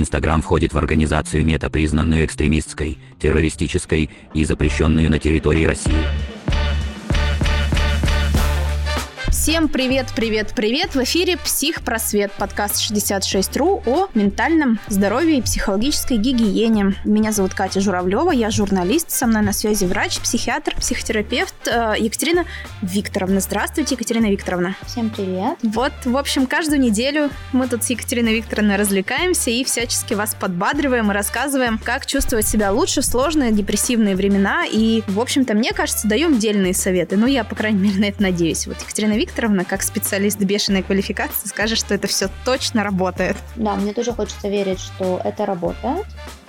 Инстаграм входит в организацию мета, признанную экстремистской, террористической и запрещенную на территории России. Всем привет, привет, привет! В эфире «Психпросвет» подкаст 66.ru о ментальном здоровье и психологической гигиене. Меня зовут Катя Журавлева, я журналист, со мной на связи врач, психиатр, психотерапевт э, Екатерина Викторовна. Здравствуйте, Екатерина Викторовна. Всем привет. Вот, в общем, каждую неделю мы тут с Екатериной Викторовной развлекаемся и всячески вас подбадриваем и рассказываем, как чувствовать себя лучше в сложные депрессивные времена. И, в общем-то, мне кажется, даем дельные советы. Ну, я, по крайней мере, на это надеюсь. Вот Екатерина Викторовна Викторовна, как специалист бешеной квалификации, скажет, что это все точно работает. Да, мне тоже хочется верить, что это работает.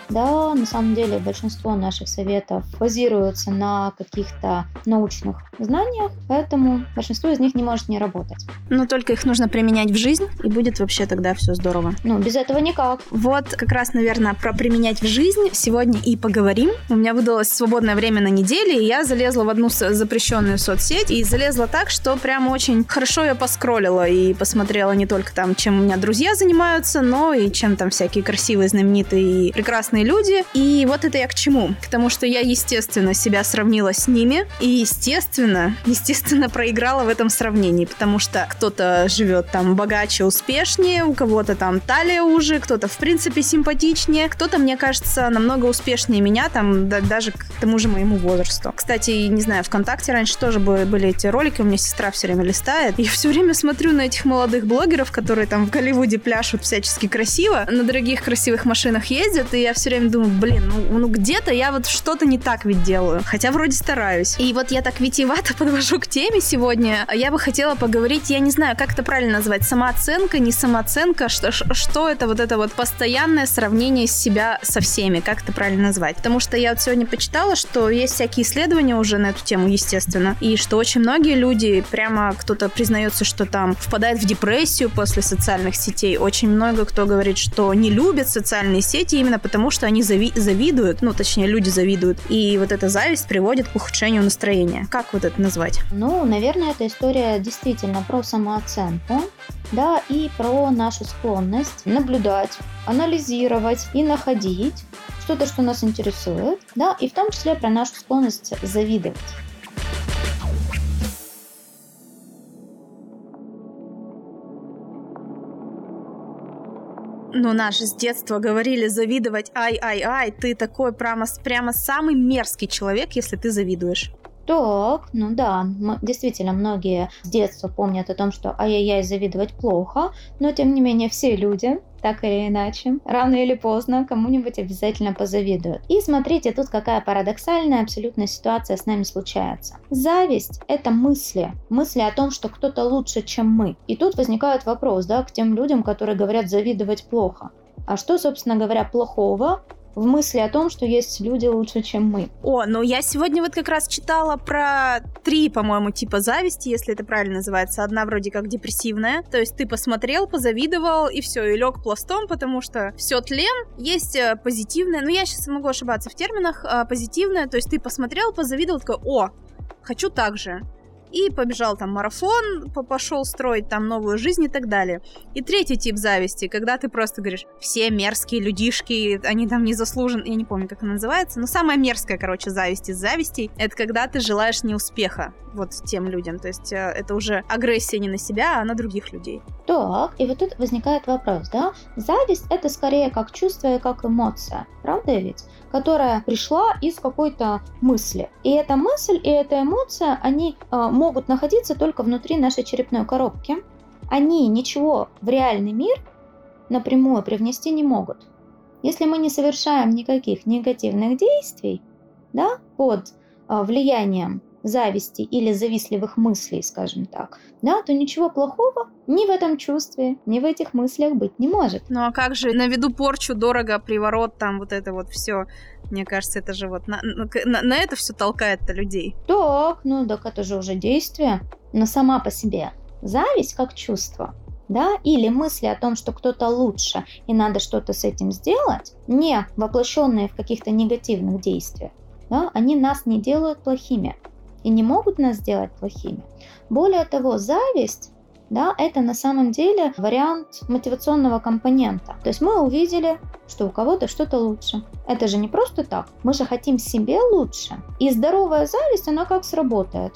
Да, на самом деле большинство наших советов базируются на каких-то научных знаниях, поэтому большинство из них не может не работать. Но только их нужно применять в жизнь, и будет вообще тогда все здорово. Ну, без этого никак. Вот как раз, наверное, про применять в жизнь сегодня и поговорим. У меня выдалось свободное время на неделе, и я залезла в одну запрещенную соцсеть, и залезла так, что прям очень хорошо я поскроллила и посмотрела не только там, чем у меня друзья занимаются, но и чем там всякие красивые, знаменитые и прекрасные прекрасные люди. И вот это я к чему? К тому, что я, естественно, себя сравнила с ними. И, естественно, естественно, проиграла в этом сравнении. Потому что кто-то живет там богаче, успешнее, у кого-то там талия уже, кто-то, в принципе, симпатичнее, кто-то, мне кажется, намного успешнее меня, там, да, даже к тому же моему возрасту. Кстати, не знаю, ВКонтакте раньше тоже были эти ролики, у меня сестра все время листает. Я все время смотрю на этих молодых блогеров, которые там в Голливуде пляшут всячески красиво, на дорогих красивых машинах ездят, и я все все время думаю, блин, ну, ну где-то я вот что-то не так ведь делаю. Хотя вроде стараюсь. И вот я так витиевато подвожу к теме сегодня. Я бы хотела поговорить, я не знаю, как это правильно назвать, самооценка, не самооценка, что, что это вот это вот постоянное сравнение себя со всеми, как это правильно назвать. Потому что я вот сегодня почитала, что есть всякие исследования уже на эту тему, естественно, и что очень многие люди, прямо кто-то признается, что там впадает в депрессию после социальных сетей. Очень много кто говорит, что не любят социальные сети именно потому, что они зави- завидуют, ну, точнее, люди завидуют, и вот эта зависть приводит к ухудшению настроения. Как вот это назвать? Ну, наверное, эта история действительно про самооценку, да, и про нашу склонность наблюдать, анализировать и находить что-то, что нас интересует, да, и в том числе про нашу склонность завидовать. Ну, наши с детства говорили завидовать, ай-ай-ай, ты такой прямо, прямо самый мерзкий человек, если ты завидуешь. Так, ну да, действительно, многие с детства помнят о том, что ай-яй-яй, завидовать плохо, но тем не менее все люди, так или иначе, рано или поздно кому-нибудь обязательно позавидуют. И смотрите, тут какая парадоксальная абсолютная ситуация с нами случается. Зависть — это мысли, мысли о том, что кто-то лучше, чем мы. И тут возникает вопрос, да, к тем людям, которые говорят завидовать плохо. А что, собственно говоря, плохого в мысли о том, что есть люди лучше, чем мы. О, ну я сегодня вот как раз читала про три, по-моему, типа зависти, если это правильно называется. Одна вроде как депрессивная, то есть ты посмотрел, позавидовал и все, и лег пластом, потому что все тлен. Есть э, позитивная, ну я сейчас могу ошибаться в терминах, а позитивная, то есть ты посмотрел, позавидовал, такой, о, хочу так же и побежал там марафон, пошел строить там новую жизнь и так далее. И третий тип зависти, когда ты просто говоришь, все мерзкие людишки, они там не заслужен, я не помню, как она называется, но самая мерзкая, короче, зависть из завистей, это когда ты желаешь неуспеха вот тем людям, то есть э, это уже агрессия не на себя, а на других людей. Так, и вот тут возникает вопрос, да, зависть это скорее как чувство и как эмоция, правда ведь? Которая пришла из какой-то мысли. И эта мысль и эта эмоция, они э, могут находиться только внутри нашей черепной коробки. Они ничего в реальный мир напрямую привнести не могут. Если мы не совершаем никаких негативных действий, да, под э, влиянием зависти или завистливых мыслей, скажем так, да, то ничего плохого ни в этом чувстве, ни в этих мыслях быть не может. Ну а как же на виду порчу, дорого, приворот, там вот это вот все. Мне кажется, это же вот на, на, на это все толкает-то людей. Так, ну так это же уже действие. Но сама по себе зависть как чувство, да, или мысли о том, что кто-то лучше и надо что-то с этим сделать, не воплощенные в каких-то негативных действиях, да, они нас не делают плохими и не могут нас сделать плохими. Более того, зависть да, это на самом деле вариант мотивационного компонента. То есть мы увидели что у кого-то что-то лучше. Это же не просто так. Мы же хотим себе лучше. И здоровая зависть, она как сработает?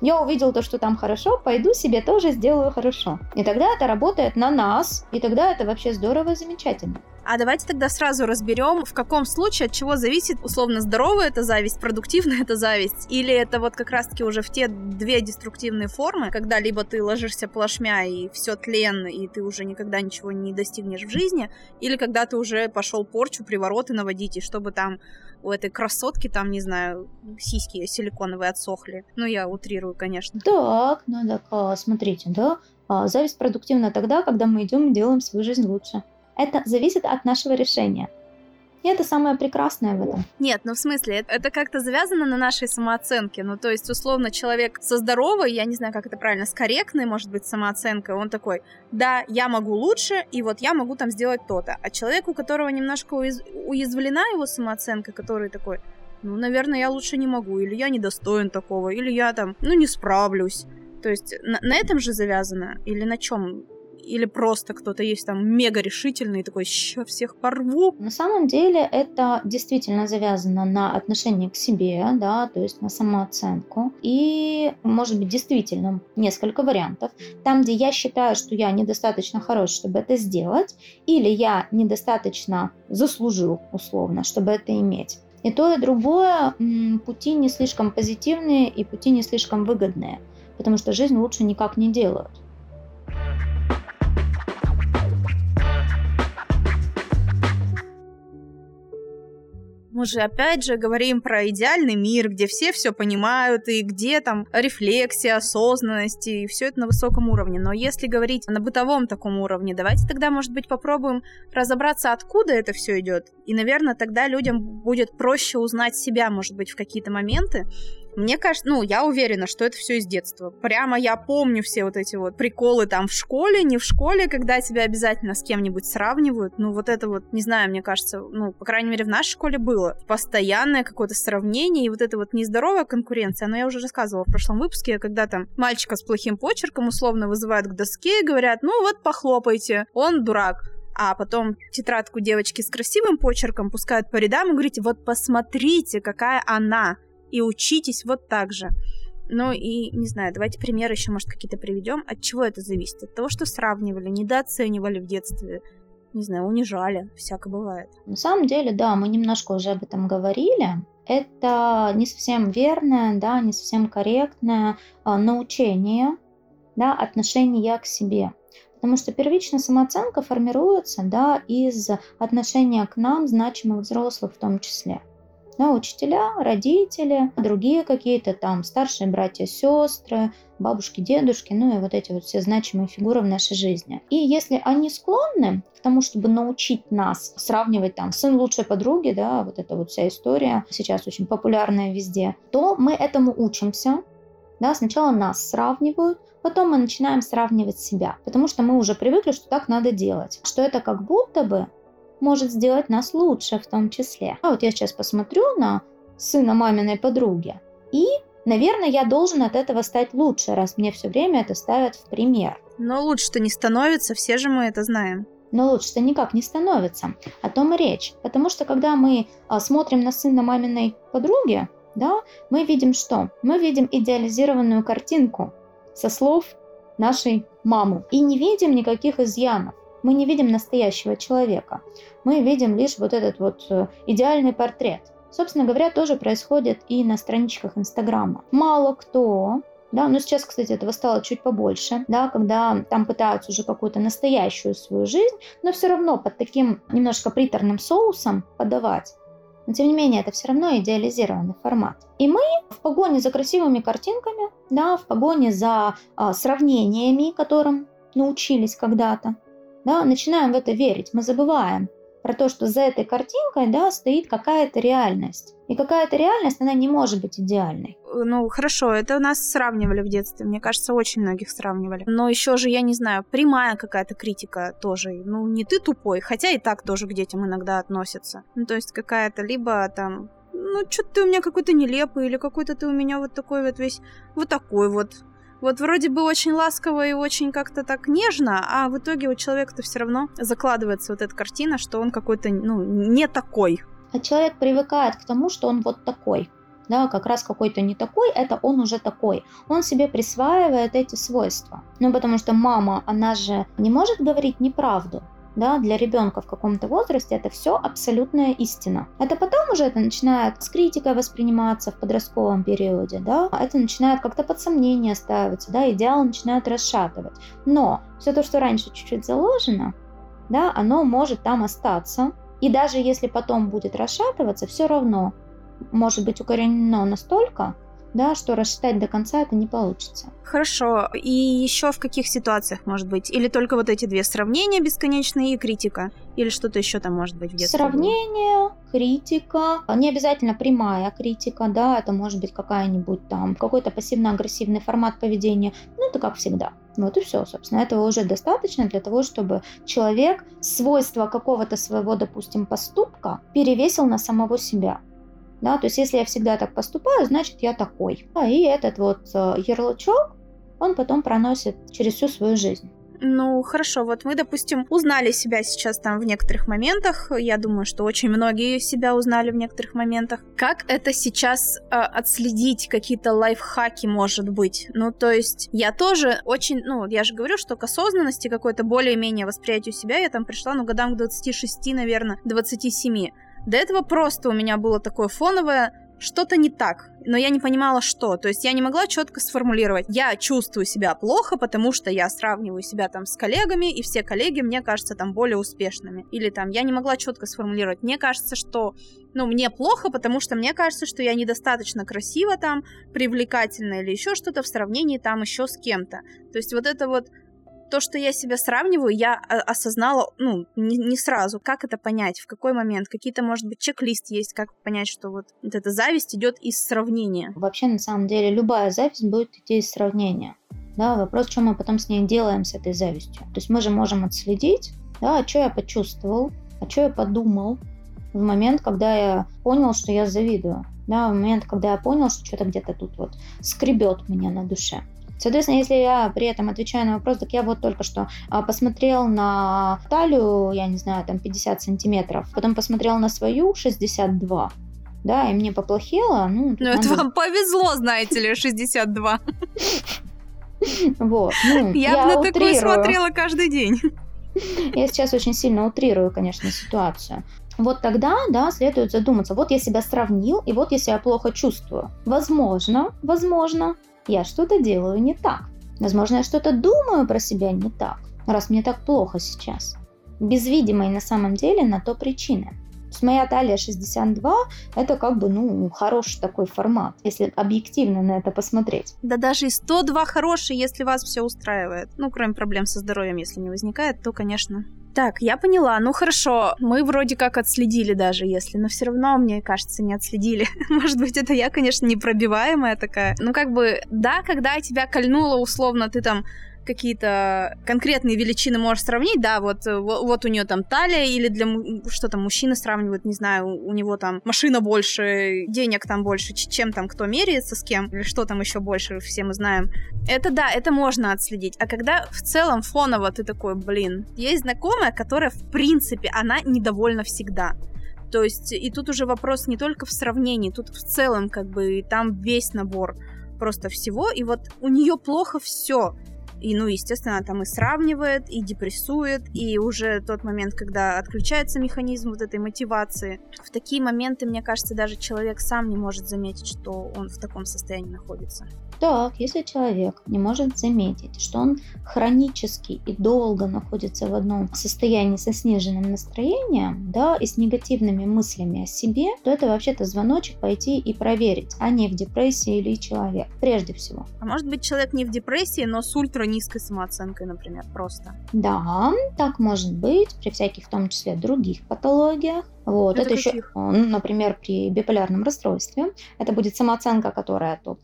Я увидел то, что там хорошо, пойду себе тоже сделаю хорошо. И тогда это работает на нас, и тогда это вообще здорово и замечательно. А давайте тогда сразу разберем, в каком случае от чего зависит условно здоровая это зависть, продуктивная это зависть, или это вот как раз-таки уже в те две деструктивные формы, когда либо ты ложишься плашмя и все тлен, и ты уже никогда ничего не достигнешь в жизни, или когда ты уже пошел порчу, привороты наводить, и чтобы там у этой красотки там, не знаю, сиськи силиконовые отсохли. Ну, я утрирую, конечно. Так, ну так, а, смотрите, да, а, зависть продуктивна тогда, когда мы идем и делаем свою жизнь лучше. Это зависит от нашего решения. И это самое прекрасное в этом. Нет, ну в смысле, это как-то завязано на нашей самооценке. Ну, то есть, условно, человек со здоровой, я не знаю, как это правильно, с корректной, может быть, самооценкой, он такой, да, я могу лучше, и вот я могу там сделать то-то. А человек, у которого немножко уяз... уязвлена его самооценка, который такой, ну, наверное, я лучше не могу, или я недостоин такого, или я там, ну, не справлюсь. То есть на, на этом же завязано? Или на чем или просто кто-то есть там мега решительный такой, ща всех порву. На самом деле это действительно завязано на отношение к себе, да, то есть на самооценку. И может быть действительно несколько вариантов. Там, где я считаю, что я недостаточно хорош, чтобы это сделать, или я недостаточно заслужил условно, чтобы это иметь. И то, и другое пути не слишком позитивные и пути не слишком выгодные, потому что жизнь лучше никак не делают. Мы же опять же говорим про идеальный мир, где все все понимают, и где там рефлексия, осознанность, и все это на высоком уровне. Но если говорить на бытовом таком уровне, давайте тогда, может быть, попробуем разобраться, откуда это все идет. И, наверное, тогда людям будет проще узнать себя, может быть, в какие-то моменты, мне кажется, ну, я уверена, что это все из детства. Прямо я помню все вот эти вот приколы там в школе, не в школе, когда тебя обязательно с кем-нибудь сравнивают. Ну, вот это вот, не знаю, мне кажется, ну, по крайней мере, в нашей школе было постоянное какое-то сравнение и вот это вот нездоровая конкуренция. Но я уже рассказывала в прошлом выпуске, когда там мальчика с плохим почерком условно вызывают к доске и говорят, ну вот похлопайте, он дурак а потом тетрадку девочки с красивым почерком пускают по рядам и говорите, вот посмотрите, какая она и учитесь вот так же. Ну и, не знаю, давайте примеры еще, может, какие-то приведем. От чего это зависит? От того, что сравнивали, недооценивали в детстве, не знаю, унижали, всякое бывает. На самом деле, да, мы немножко уже об этом говорили. Это не совсем верное, да, не совсем корректное а, научение, да, отношения к себе. Потому что первичная самооценка формируется да, из отношения к нам значимых взрослых в том числе да, учителя, родители, другие какие-то там старшие братья, сестры, бабушки, дедушки, ну и вот эти вот все значимые фигуры в нашей жизни. И если они склонны к тому, чтобы научить нас сравнивать там сын лучшей подруги, да, вот эта вот вся история сейчас очень популярная везде, то мы этому учимся, да, сначала нас сравнивают, потом мы начинаем сравнивать себя, потому что мы уже привыкли, что так надо делать, что это как будто бы может сделать нас лучше в том числе. А вот я сейчас посмотрю на сына маминой подруги, и, наверное, я должен от этого стать лучше, раз мне все время это ставят в пример. Но лучше-то не становится, все же мы это знаем. Но лучше-то никак не становится. О том и речь. Потому что когда мы а, смотрим на сына маминой подруги, да, мы видим что? Мы видим идеализированную картинку со слов нашей мамы. И не видим никаких изъянов мы не видим настоящего человека. Мы видим лишь вот этот вот э, идеальный портрет. Собственно говоря, тоже происходит и на страничках Инстаграма. Мало кто да, но сейчас, кстати, этого стало чуть побольше, да, когда там пытаются уже какую-то настоящую свою жизнь, но все равно под таким немножко приторным соусом подавать. Но тем не менее, это все равно идеализированный формат. И мы в погоне за красивыми картинками, да, в погоне за а, сравнениями, которым научились когда-то, да, начинаем в это верить, мы забываем про то, что за этой картинкой да, стоит какая-то реальность. И какая-то реальность, она не может быть идеальной. Ну, хорошо, это нас сравнивали в детстве. Мне кажется, очень многих сравнивали. Но еще же, я не знаю, прямая какая-то критика тоже. Ну, не ты тупой, хотя и так тоже к детям иногда относятся. Ну, то есть какая-то либо там ну, что ты у меня какой-то нелепый, или какой-то ты у меня вот такой вот весь, вот такой вот Вот вроде бы очень ласково и очень как-то так нежно, а в итоге у человека-то все равно закладывается вот эта картина, что он какой-то, ну, не такой. А человек привыкает к тому, что он вот такой да, как раз какой-то не такой, это он уже такой. Он себе присваивает эти свойства. Ну, потому что мама, она же не может говорить неправду. Да, для ребенка в каком-то возрасте это все абсолютная истина. Это потом уже это начинает с критикой восприниматься в подростковом периоде, да, это начинает как-то под сомнение ставиться, да, идеалы начинают расшатывать. Но все то, что раньше чуть-чуть заложено, да, оно может там остаться. И даже если потом будет расшатываться, все равно может быть укоренено настолько, да, что рассчитать до конца это не получится. Хорошо. И еще в каких ситуациях может быть? Или только вот эти две сравнения бесконечные и критика? Или что-то еще там может быть в детстве? Сравнение, критика. Не обязательно прямая критика, да, это может быть какая-нибудь там, какой-то пассивно-агрессивный формат поведения. Ну, это как всегда. Вот и все, собственно. Этого уже достаточно для того, чтобы человек свойства какого-то своего, допустим, поступка перевесил на самого себя. Да, то есть если я всегда так поступаю, значит я такой. А, и этот вот э, ярлычок, он потом проносит через всю свою жизнь. Ну, хорошо, вот мы, допустим, узнали себя сейчас там в некоторых моментах. Я думаю, что очень многие себя узнали в некоторых моментах. Как это сейчас э, отследить? Какие-то лайфхаки, может быть? Ну, то есть, я тоже очень, ну, я же говорю, что к осознанности какой-то более-менее восприятию себя я там пришла, ну, годам к 26, наверное, 27. До этого просто у меня было такое фоновое что-то не так, но я не понимала, что. То есть я не могла четко сформулировать. Я чувствую себя плохо, потому что я сравниваю себя там с коллегами, и все коллеги, мне кажется, там более успешными. Или там я не могла четко сформулировать. Мне кажется, что ну, мне плохо, потому что мне кажется, что я недостаточно красива там, привлекательна или еще что-то в сравнении там еще с кем-то. То есть вот это вот то, что я себя сравниваю, я осознала, ну, не, не сразу. Как это понять? В какой момент? Какие-то, может быть, чек-лист есть, как понять, что вот, вот эта зависть идет из сравнения? Вообще, на самом деле, любая зависть будет идти из сравнения. Да, вопрос, что мы потом с ней делаем, с этой завистью. То есть мы же можем отследить, да, а что я почувствовал, а что я подумал в момент, когда я понял, что я завидую. Да, в момент, когда я понял, что что-то где-то тут вот скребет меня на душе. Соответственно, если я при этом отвечаю на вопрос, так я вот только что а, посмотрел на талию, я не знаю, там 50 сантиметров, потом посмотрел на свою 62, да, и мне поплохело. Ну, ну это вам повезло, знаете ли, 62. Вот. Ну, я, я на такую смотрела каждый день. Я сейчас очень сильно утрирую, конечно, ситуацию. Вот тогда, да, следует задуматься. Вот я себя сравнил, и вот я себя плохо чувствую. Возможно, возможно, я что-то делаю не так. Возможно, я что-то думаю про себя не так, раз мне так плохо сейчас. Без видимой на самом деле на то причины. То есть моя талия 62 – это как бы, ну, хороший такой формат, если объективно на это посмотреть. Да даже и 102 хороший, если вас все устраивает. Ну, кроме проблем со здоровьем, если не возникает, то, конечно, так, я поняла. Ну хорошо, мы вроде как отследили даже, если, но все равно, мне кажется, не отследили. Может быть, это я, конечно, непробиваемая такая. Ну как бы, да, когда тебя кольнуло условно, ты там какие-то конкретные величины можешь сравнить, да, вот, э, вот у нее там талия, или для что там мужчины сравнивают, не знаю, у него там машина больше, денег там больше, чем там кто меряется с кем, или что там еще больше, все мы знаем. Это да, это можно отследить. А когда в целом фоново ты такой, блин, есть знакомая, которая в принципе, она недовольна всегда. То есть, и тут уже вопрос не только в сравнении, тут в целом как бы там весь набор просто всего, и вот у нее плохо все. И, ну, естественно, там и сравнивает, и депрессует, и уже тот момент, когда отключается механизм вот этой мотивации. В такие моменты, мне кажется, даже человек сам не может заметить, что он в таком состоянии находится. Так, если человек не может заметить, что он хронически и долго находится в одном состоянии со сниженным настроением, да, и с негативными мыслями о себе, то это вообще-то звоночек пойти и проверить, а не в депрессии или человек, прежде всего. А может быть человек не в депрессии, но с ультра низкой самооценкой, например, просто? Да, так может быть, при всяких, в том числе, других патологиях. Вот, это, это еще, например, при биполярном расстройстве. Это будет самооценка, которая то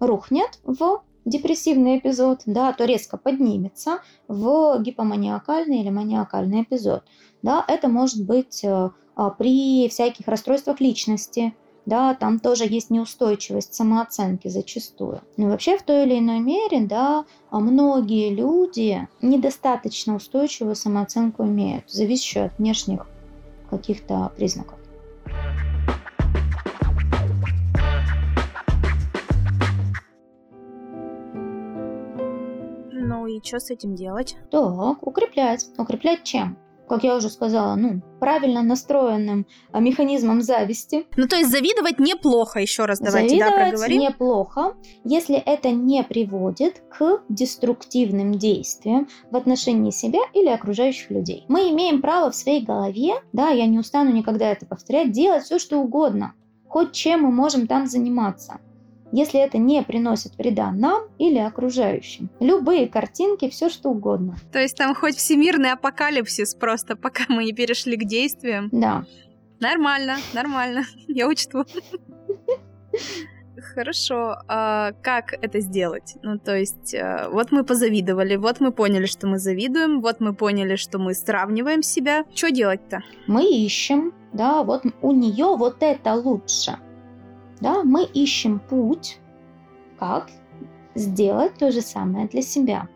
рухнет в депрессивный эпизод, да, то резко поднимется в гипоманиакальный или маниакальный эпизод. Да, это может быть э, а, при всяких расстройствах личности, да, там тоже есть неустойчивость самооценки зачастую. Но вообще в той или иной мере, да, многие люди недостаточно устойчивую самооценку имеют, зависящую от внешних каких-то признаков. Ну и что с этим делать? Так, укреплять. Укреплять чем? Как я уже сказала, ну, правильно настроенным а, механизмом зависти. Ну, то есть завидовать неплохо, еще раз давайте, завидовать да, проговорим. неплохо, если это не приводит к деструктивным действиям в отношении себя или окружающих людей. Мы имеем право в своей голове, да, я не устану никогда это повторять, делать все, что угодно. Хоть чем мы можем там заниматься если это не приносит вреда нам или окружающим. Любые картинки, все что угодно. То есть там хоть всемирный апокалипсис просто, пока мы не перешли к действиям. Да. Нормально, нормально, я учту. Хорошо, а как это сделать? Ну, то есть, э, вот мы позавидовали, вот мы поняли, что мы завидуем, вот мы поняли, что мы сравниваем себя. Что делать-то? Мы ищем, да, вот у нее вот это лучше да, мы ищем путь, как сделать то же самое для себя.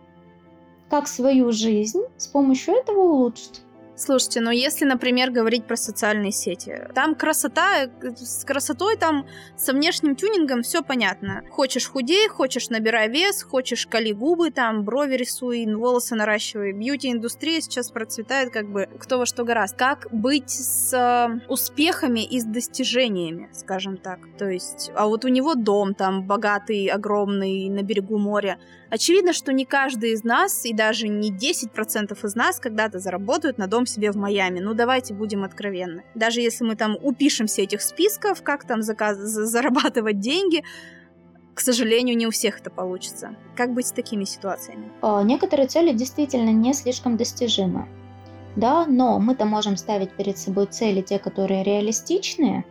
Как свою жизнь с помощью этого улучшить. Слушайте, ну если, например, говорить про социальные сети, там красота, с красотой там, со внешним тюнингом все понятно. Хочешь худей, хочешь набирай вес, хочешь кали губы, там, брови рисуй, волосы наращивай. Бьюти-индустрия сейчас процветает как бы кто во что гораст. Как быть с э, успехами и с достижениями, скажем так. То есть, а вот у него дом там богатый, огромный, на берегу моря. Очевидно, что не каждый из нас, и даже не 10% из нас когда-то заработают на дом себе в Майами. Ну, давайте будем откровенны. Даже если мы там упишем все этих списков, как там заказ... зарабатывать деньги, к сожалению, не у всех это получится. Как быть с такими ситуациями? А, некоторые цели действительно не слишком достижимы. Да, но мы-то можем ставить перед собой цели, те, которые реалистичные,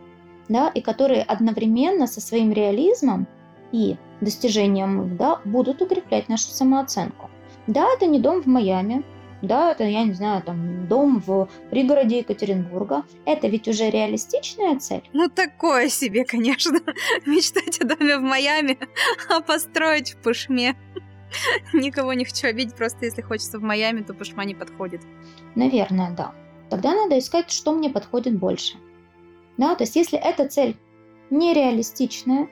да, и которые одновременно со своим реализмом и достижением да, будут укреплять нашу самооценку. Да, это не дом в Майами, да, это, я не знаю, там, дом в пригороде Екатеринбурга. Это ведь уже реалистичная цель? Ну, такое себе, конечно. Мечтать о доме в Майами, а построить в Пышме. Никого не хочу обидеть, просто если хочется в Майами, то Пышма не подходит. Наверное, да. Тогда надо искать, что мне подходит больше. Да, то есть если эта цель нереалистичная,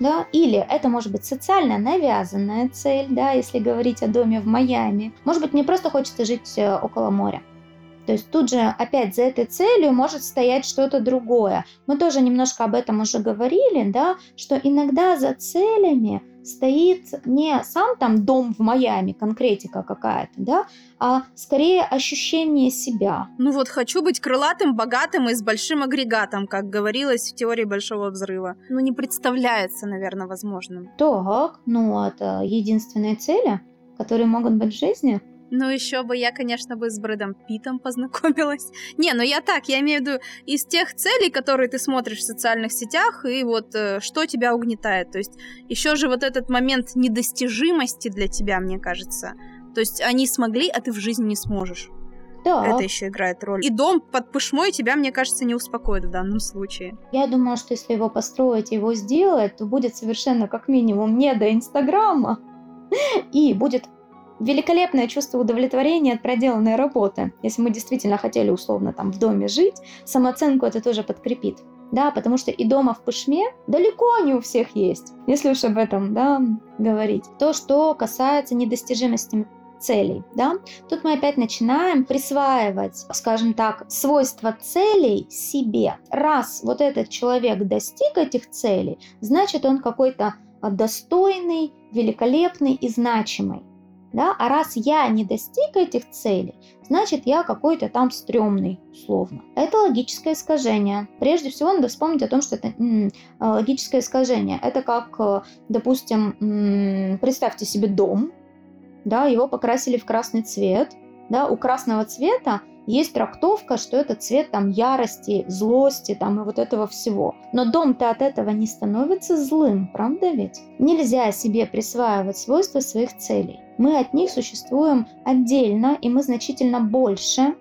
да, или это может быть социально навязанная цель, да, если говорить о доме в Майами. Может быть, мне просто хочется жить э, около моря. То есть тут же опять за этой целью может стоять что-то другое. Мы тоже немножко об этом уже говорили, да, что иногда за целями стоит не сам там дом в Майами, конкретика какая-то, да, а скорее ощущение себя. Ну вот хочу быть крылатым, богатым и с большим агрегатом, как говорилось в теории Большого Взрыва. Ну не представляется, наверное, возможным. Так, ну это единственные цели, которые могут быть в жизни. Ну, еще бы я, конечно, бы с Брэдом Питом познакомилась. Не, ну я так, я имею в виду из тех целей, которые ты смотришь в социальных сетях, и вот э, что тебя угнетает. То есть еще же вот этот момент недостижимости для тебя, мне кажется. То есть они смогли, а ты в жизни не сможешь. Да. Это еще играет роль. И дом под пышмой тебя, мне кажется, не успокоит в данном случае. Я думаю, что если его построить, его сделать, то будет совершенно как минимум не до Инстаграма. И будет великолепное чувство удовлетворения от проделанной работы. Если мы действительно хотели условно там в доме жить, самооценку это тоже подкрепит. Да, потому что и дома в Пышме далеко не у всех есть, если уж об этом да, говорить. То, что касается недостижимости целей, да, тут мы опять начинаем присваивать, скажем так, свойства целей себе. Раз вот этот человек достиг этих целей, значит он какой-то достойный, великолепный и значимый. Да? А раз я не достиг этих целей, значит я какой-то там стрёмный, условно. Это логическое искажение. Прежде всего надо вспомнить о том, что это м, логическое искажение. Это как, э, допустим, м, представьте себе дом, да, его покрасили в красный цвет, да, у красного цвета есть трактовка, что это цвет там ярости, злости там и вот этого всего. Но дом-то от этого не становится злым, правда ведь? Нельзя себе присваивать свойства своих целей. Мы от них существуем отдельно, и мы значительно больше,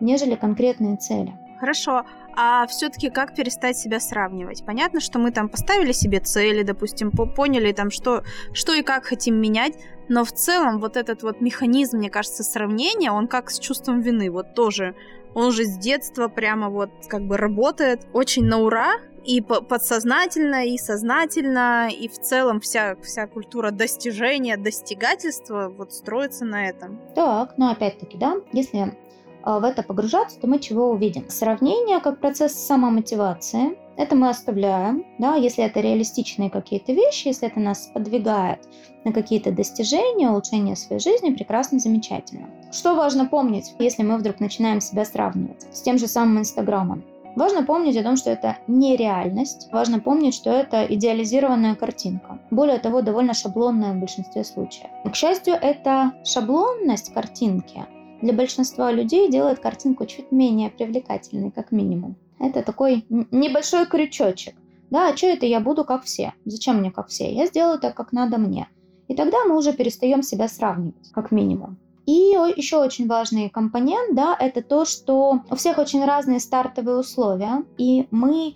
нежели конкретные цели. Хорошо, а все-таки как перестать себя сравнивать? Понятно, что мы там поставили себе цели, допустим, поняли там, что, что и как хотим менять, но в целом вот этот вот механизм, мне кажется, сравнения, он как с чувством вины, вот тоже, он же с детства прямо вот как бы работает очень на ура, и подсознательно, и сознательно, и в целом вся, вся культура достижения, достигательства вот строится на этом. Так, но опять-таки, да, если в это погружаться, то мы чего увидим? Сравнение как процесс самомотивации. Это мы оставляем, да, если это реалистичные какие-то вещи, если это нас подвигает на какие-то достижения, улучшение своей жизни, прекрасно, замечательно. Что важно помнить, если мы вдруг начинаем себя сравнивать с тем же самым Инстаграмом? Важно помнить о том, что это не реальность. Важно помнить, что это идеализированная картинка. Более того, довольно шаблонная в большинстве случаев. К счастью, эта шаблонность картинки для большинства людей делает картинку чуть менее привлекательной, как минимум. Это такой небольшой крючочек. Да, а что это я буду как все? Зачем мне как все? Я сделаю так, как надо мне. И тогда мы уже перестаем себя сравнивать, как минимум. И еще очень важный компонент, да, это то, что у всех очень разные стартовые условия, и мы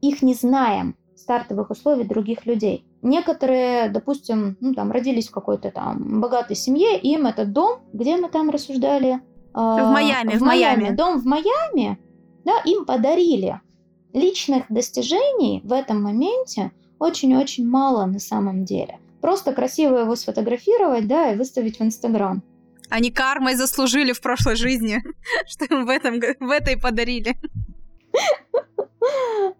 их не знаем, стартовых условий других людей. Некоторые, допустим, ну, там, родились в какой-то там богатой семье, им этот дом, где мы там рассуждали? В Майами. В, в Майами. Майами. Дом в Майами, да, им подарили. Личных достижений в этом моменте очень-очень мало на самом деле. Просто красиво его сфотографировать, да, и выставить в Инстаграм. Они кармой заслужили в прошлой жизни, что им в, этом, в этой подарили.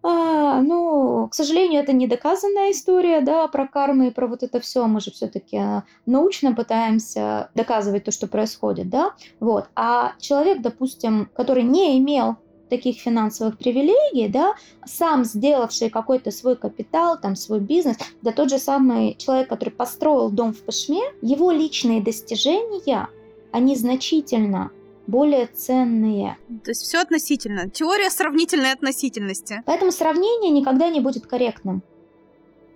А, ну, к сожалению, это не доказанная история, да, про кармы и про вот это все. Мы же все-таки а, научно пытаемся доказывать то, что происходит, да. Вот. А человек, допустим, который не имел таких финансовых привилегий, да, сам сделавший какой-то свой капитал, там, свой бизнес, да тот же самый человек, который построил дом в Пашме, его личные достижения, они значительно более ценные. То есть все относительно. Теория сравнительной относительности. Поэтому сравнение никогда не будет корректным.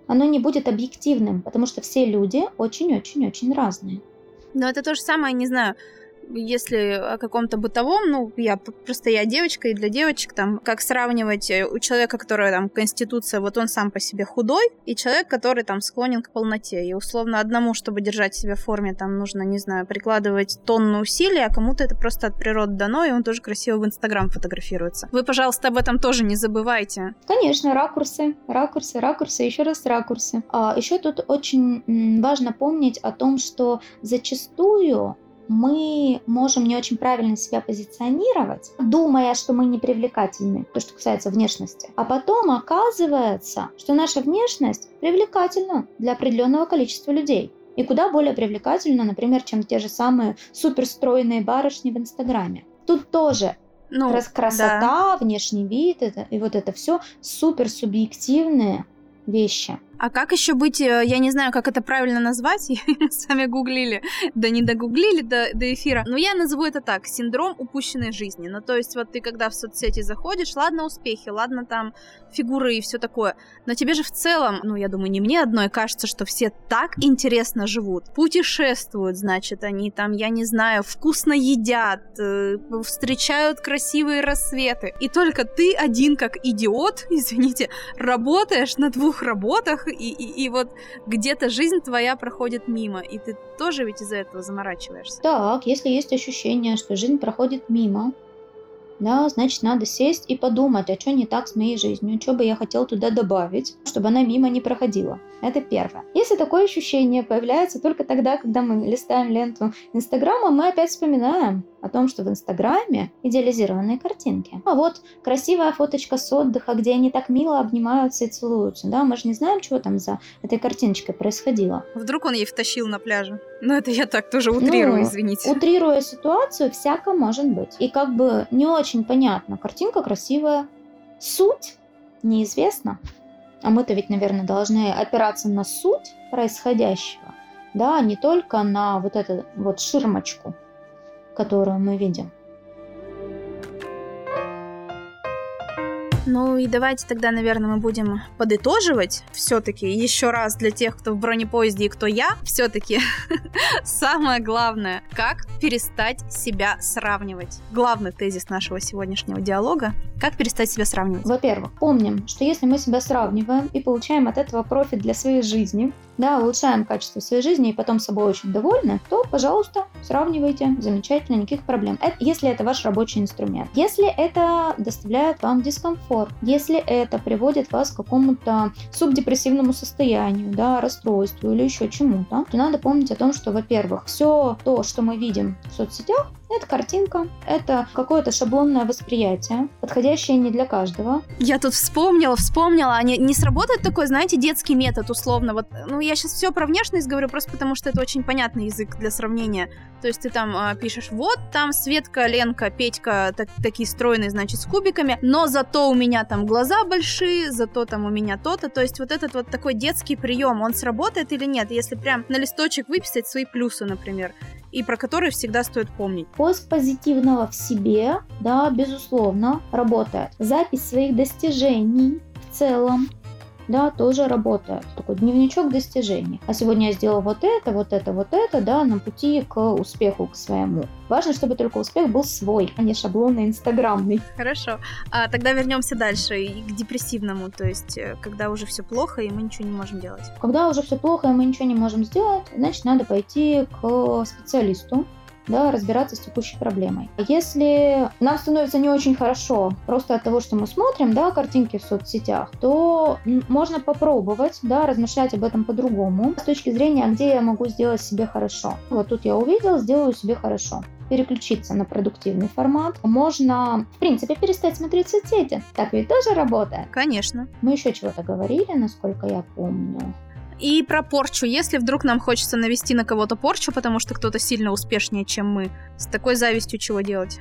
Оно не будет объективным, потому что все люди очень-очень-очень разные. Но это то же самое, не знаю, если о каком-то бытовом, ну, я просто я девочка, и для девочек там, как сравнивать э, у человека, который там конституция, вот он сам по себе худой, и человек, который там склонен к полноте. И условно одному, чтобы держать себя в форме, там нужно, не знаю, прикладывать тонну усилий, а кому-то это просто от природы дано, и он тоже красиво в Инстаграм фотографируется. Вы, пожалуйста, об этом тоже не забывайте. Конечно, ракурсы, ракурсы, ракурсы, еще раз ракурсы. А еще тут очень важно помнить о том, что зачастую мы можем не очень правильно себя позиционировать, думая, что мы не привлекательны, то, что касается внешности. А потом оказывается, что наша внешность привлекательна для определенного количества людей. И куда более привлекательна, например, чем те же самые суперстройные барышни в Инстаграме. Тут тоже ну, красота, да. внешний вид это, и вот это все супер субъективные вещи. А как еще быть, э, я не знаю, как это правильно назвать, сами гуглили, да не догуглили до, до эфира, но я назову это так, синдром упущенной жизни. Ну, то есть вот ты когда в соцсети заходишь, ладно успехи, ладно там фигуры и все такое, но тебе же в целом, ну, я думаю, не мне одной кажется, что все так интересно живут, путешествуют, значит, они там, я не знаю, вкусно едят, э, встречают красивые рассветы, и только ты один как идиот, извините, работаешь на двух работах и, и, и вот где-то жизнь твоя проходит мимо, и ты тоже ведь из-за этого заморачиваешься. Так, если есть ощущение, что жизнь проходит мимо, да, значит, надо сесть и подумать, а что не так с моей жизнью, что бы я хотел туда добавить, чтобы она мимо не проходила. Это первое. Если такое ощущение появляется только тогда, когда мы листаем ленту Инстаграма, мы опять вспоминаем о том, что в Инстаграме идеализированные картинки. А вот красивая фоточка с отдыха, где они так мило обнимаются и целуются. Да, мы же не знаем, чего там за этой картиночкой происходило. Вдруг он ей втащил на пляже. Ну, это я так тоже утрирую, ну, извините. Утрируя ситуацию, всяко может быть. И как бы не очень понятно. Картинка красивая. Суть неизвестна. А мы-то ведь, наверное, должны опираться на суть происходящего, да, а не только на вот эту вот ширмочку, которую мы видим. Ну и давайте тогда, наверное, мы будем подытоживать все-таки еще раз для тех, кто в бронепоезде и кто я. Все-таки самое главное, как перестать себя сравнивать? Главный тезис нашего сегодняшнего диалога. Как перестать себя сравнивать? Во-первых, помним, что если мы себя сравниваем и получаем от этого профит для своей жизни, да, улучшаем качество своей жизни и потом собой очень довольны, то, пожалуйста, сравнивайте, замечательно, никаких проблем. Это, если это ваш рабочий инструмент. Если это доставляет вам дискомфорт, если это приводит вас к какому-то субдепрессивному состоянию, да, расстройству или еще чему-то, то надо помнить о том, что, во-первых, все то, что мы видим в соцсетях, это картинка, это какое-то шаблонное восприятие, подходящее не для каждого. Я тут вспомнила, вспомнила, а не, не сработает такой, знаете, детский метод условно. Вот, ну, я сейчас все про внешность говорю, просто потому что это очень понятный язык для сравнения. То есть ты там э, пишешь, вот там Светка, Ленка, Петька так, такие стройные, значит, с кубиками, но зато у меня там глаза большие, зато там у меня то-то. То есть вот этот вот такой детский прием, он сработает или нет? Если прям на листочек выписать свои плюсы, например и про которые всегда стоит помнить. Поиск позитивного в себе, да, безусловно, работает. Запись своих достижений в целом, да, тоже работает. Такой дневничок достижений. А сегодня я сделала вот это, вот это, вот это, да, на пути к успеху, к своему. Важно, чтобы только успех был свой, а не шаблонный инстаграмный. Хорошо. А тогда вернемся дальше и к депрессивному, то есть э, когда уже все плохо и мы ничего не можем делать. Когда уже все плохо и мы ничего не можем сделать, значит, надо пойти к специалисту, да, разбираться с текущей проблемой. Если нам становится не очень хорошо просто от того, что мы смотрим, да, картинки в соцсетях, то можно попробовать, да, размышлять об этом по-другому, с точки зрения, где я могу сделать себе хорошо. Вот тут я увидел, сделаю себе хорошо переключиться на продуктивный формат. Можно, в принципе, перестать смотреть соцсети. Так ведь тоже работает. Конечно. Мы еще чего-то говорили, насколько я помню. И про порчу. Если вдруг нам хочется навести на кого-то порчу, потому что кто-то сильно успешнее, чем мы, с такой завистью чего делать?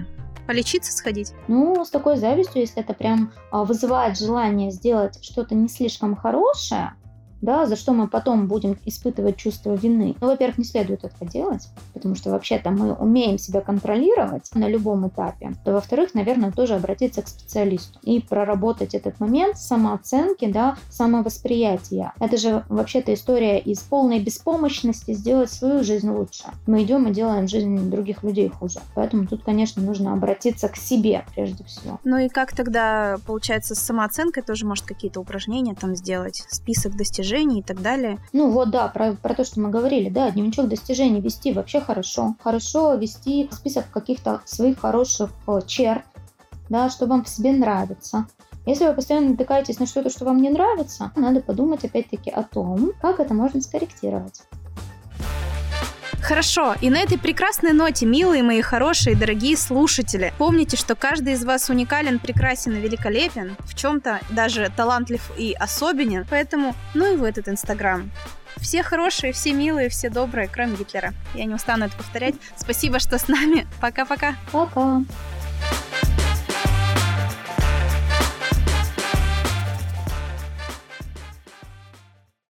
Полечиться сходить? Ну, с такой завистью, если это прям а, вызывает желание сделать что-то не слишком хорошее, да, за что мы потом будем испытывать чувство вины. Ну, во-первых, не следует этого делать, потому что вообще-то мы умеем себя контролировать на любом этапе. То, во-вторых, наверное, тоже обратиться к специалисту и проработать этот момент самооценки, да, самовосприятия. Это же вообще-то история из полной беспомощности сделать свою жизнь лучше. Мы идем и делаем жизнь других людей хуже. Поэтому тут, конечно, нужно обратиться к себе прежде всего. Ну и как тогда, получается, с самооценкой тоже может какие-то упражнения там сделать, список достижений достижений и так далее. Ну вот, да, про, про то, что мы говорили, да, дневничок достижений вести вообще хорошо. Хорошо вести список каких-то своих хороших э, черт, да, что вам в себе нравится. Если вы постоянно натыкаетесь на что-то, что вам не нравится, надо подумать опять-таки о том, как это можно скорректировать. Хорошо, и на этой прекрасной ноте, милые мои хорошие, дорогие слушатели, помните, что каждый из вас уникален, прекрасен и великолепен, в чем-то даже талантлив и особенен, поэтому ну и в этот Инстаграм. Все хорошие, все милые, все добрые, кроме Гитлера. Я не устану это повторять. Спасибо, что с нами. Пока-пока. Пока. -пока. Пока.